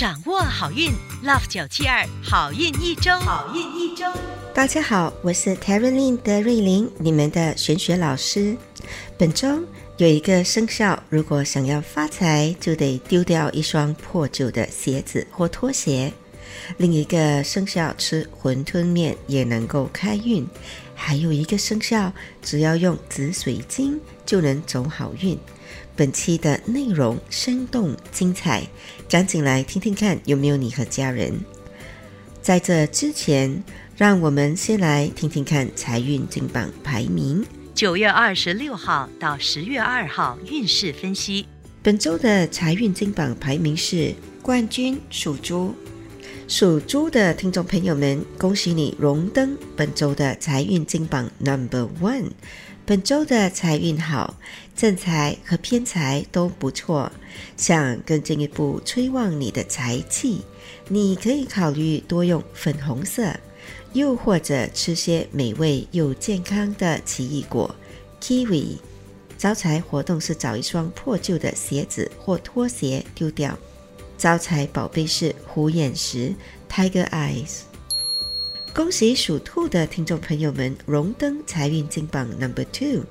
掌握好运，Love 九七二好运一周，好运一周。大家好，我是 t e r e l i n 德瑞琳，你们的玄学老师。本周有一个生肖，如果想要发财，就得丢掉一双破旧的鞋子或拖鞋；另一个生肖吃馄饨面也能够开运；还有一个生肖，只要用紫水晶就能走好运。本期的内容生动精彩，赶紧来听听看有没有你和家人。在这之前，让我们先来听听看财运金榜排名。九月二十六号到十月二号运势分析。本周的财运金榜排名是冠军属猪，属猪的听众朋友们，恭喜你荣登本周的财运金榜 Number One。本周的财运好，正财和偏财都不错。想更进一步催旺你的财气，你可以考虑多用粉红色，又或者吃些美味又健康的奇异果 kiwi。招财活动是找一双破旧的鞋子或拖鞋丢掉。招财宝贝是虎眼石 tiger eyes。恭喜属兔的听众朋友们荣登财运金榜 Number Two，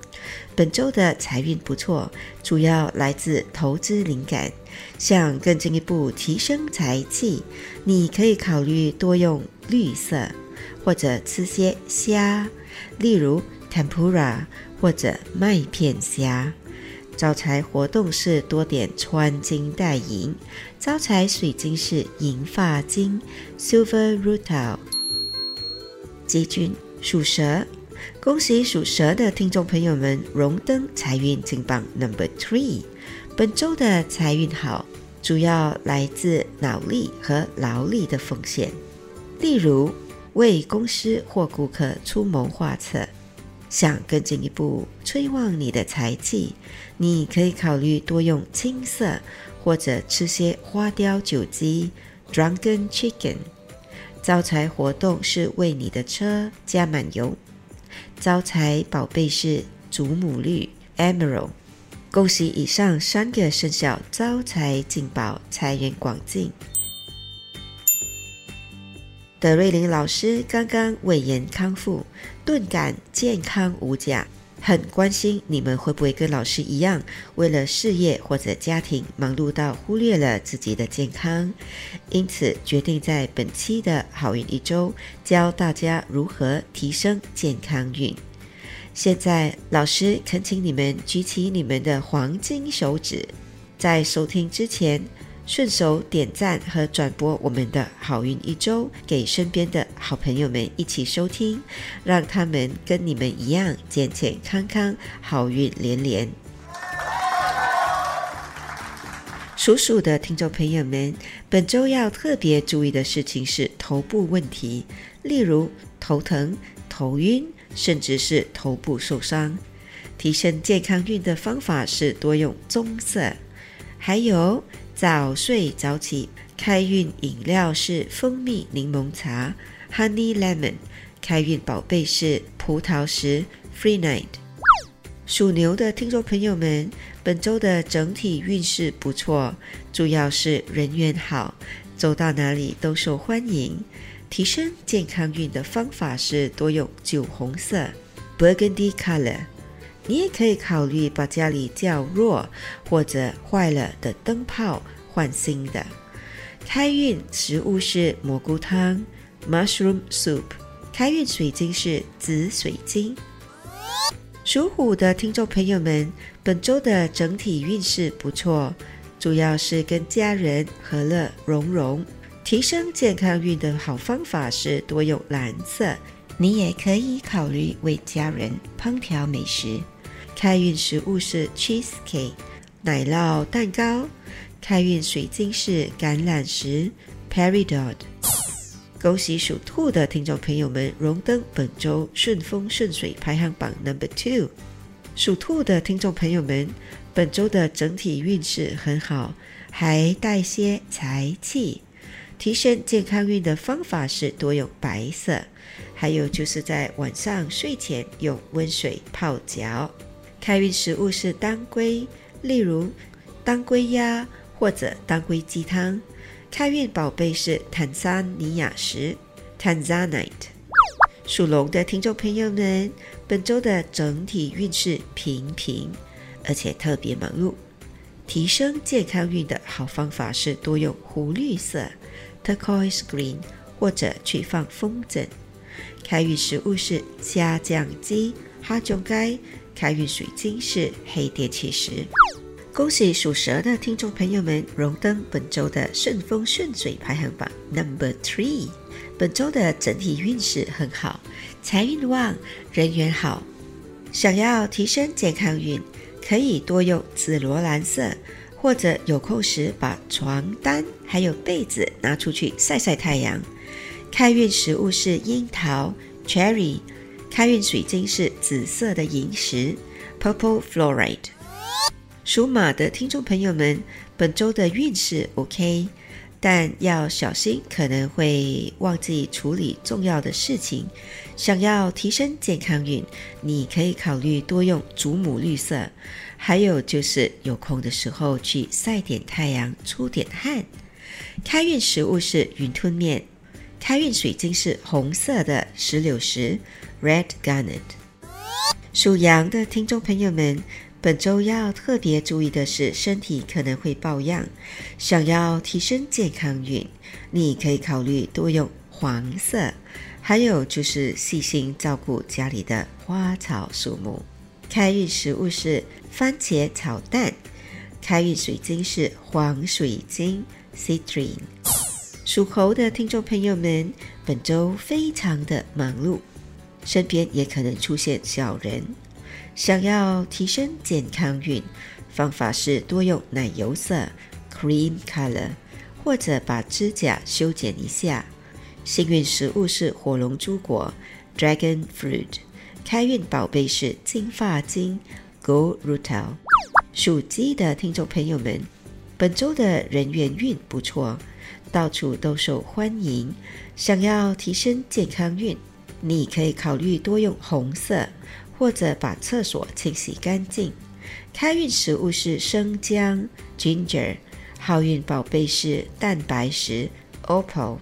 本周的财运不错，主要来自投资灵感。想更进一步提升财气，你可以考虑多用绿色，或者吃些虾，例如 Tempura 或者麦片虾。招财活动是多点穿金戴银，招财水晶是银发晶 Silver Rutil。吉君属蛇，恭喜属蛇的听众朋友们荣登财运金榜 Number Three。本周的财运好，主要来自脑力和劳力的奉献，例如为公司或顾客出谋划策。想更进一步催旺你的财气，你可以考虑多用青色，或者吃些花雕酒鸡 Drunken Chicken。招财活动是为你的车加满油。招财宝贝是祖母绿 Emerald。恭喜以上三个生肖招财进宝，财源广进。德瑞琳老师刚刚胃炎康复，顿感健康无价。很关心你们会不会跟老师一样，为了事业或者家庭忙碌到忽略了自己的健康，因此决定在本期的好运一周教大家如何提升健康运。现在，老师恳请你们举起你们的黄金手指，在收听之前。顺手点赞和转播我们的好运一周，给身边的好朋友们一起收听，让他们跟你们一样健健康康，好运连连。属鼠的听众朋友们，本周要特别注意的事情是头部问题，例如头疼、头晕，甚至是头部受伤。提升健康运的方法是多用棕色，还有。早睡早起，开运饮料是蜂蜜柠檬茶 （Honey Lemon）。开运宝贝是葡萄石 （Free Night）。属牛的听众朋友们，本周的整体运势不错，主要是人缘好，走到哪里都受欢迎。提升健康运的方法是多用酒红色 （Burgundy Color）。你也可以考虑把家里较弱或者坏了的灯泡换新的。开运食物是蘑菇汤 （Mushroom Soup）。开运水晶是紫水晶。属虎的听众朋友们，本周的整体运势不错，主要是跟家人和乐融融。提升健康运的好方法是多用蓝色。你也可以考虑为家人烹调美食。开运食物是 cheese cake 奶酪蛋糕，开运水晶是橄榄石 peridot。恭喜属兔的听众朋友们荣登本周顺风顺水排行榜 number two。属兔的听众朋友们，本周的整体运势很好，还带些财气。提升健康运的方法是多用白色，还有就是在晚上睡前用温水泡脚。开运食物是当归，例如当归鸭或者当归鸡汤。开运宝贝是坦桑尼亚石 （Tanzanite）。属龙的听众朋友们，本周的整体运势平平，而且特别忙碌。提升健康运的好方法是多用湖绿色 （turquoise green） 或者去放风筝。开运食物是虾酱鸡、哈中盖。开运水晶是黑电气石。恭喜属蛇的听众朋友们荣登本周的顺风顺水排行榜 Number Three。本周的整体运势很好，财运旺，人缘好。想要提升健康运，可以多用紫罗兰色，或者有空时把床单还有被子拿出去晒晒太阳。开运食物是樱桃 （Cherry），开运水晶是紫色的萤石 （Purple Fluorite）。属马的听众朋友们，本周的运势 OK。但要小心，可能会忘记处理重要的事情。想要提升健康运，你可以考虑多用祖母绿色。还有就是有空的时候去晒点太阳，出点汗。开运食物是云吞面。开运水晶是红色的石榴石 （Red Garnet）。属羊的听众朋友们。本周要特别注意的是，身体可能会抱恙。想要提升健康运，你可以考虑多用黄色。还有就是细心照顾家里的花草树木。开运食物是番茄炒蛋。开运水晶是黄水晶 （Citrine）。属猴的听众朋友们，本周非常的忙碌，身边也可能出现小人。想要提升健康运，方法是多用奶油色 （cream color） 或者把指甲修剪一下。幸运食物是火龙珠果 （dragon fruit）。开运宝贝是金发晶 （gold rutil）。属鸡的听众朋友们，本周的人缘运不错，到处都受欢迎。想要提升健康运，你可以考虑多用红色。或者把厕所清洗干净。开运食物是生姜 （ginger），好运宝贝是蛋白石 （opal）。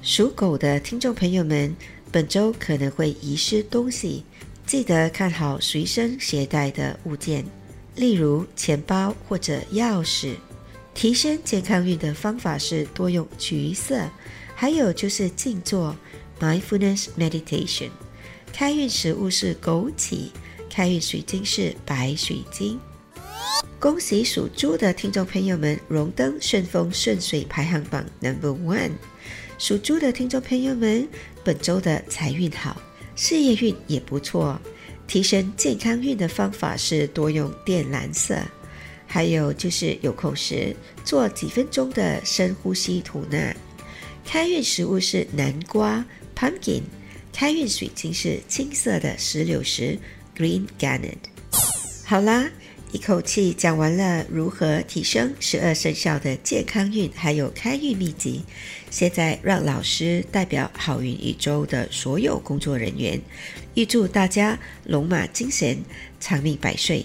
属狗的听众朋友们，本周可能会遗失东西，记得看好随身携带的物件，例如钱包或者钥匙。提升健康运的方法是多用橘色，还有就是静坐 （mindfulness meditation）。开运食物是枸杞，开运水晶是白水晶。恭喜属猪的听众朋友们荣登顺风顺水排行榜 Number One。属猪的听众朋友们，本周的财运好，事业运也不错。提升健康运的方法是多用靛蓝色，还有就是有空时做几分钟的深呼吸吐纳。开运食物是南瓜 Pumpkin。开运水晶是青色的石榴石 （Green Garnet）。好啦，一口气讲完了如何提升十二生肖的健康运，还有开运秘籍。现在让老师代表好运一周的所有工作人员，预祝大家龙马精神，长命百岁。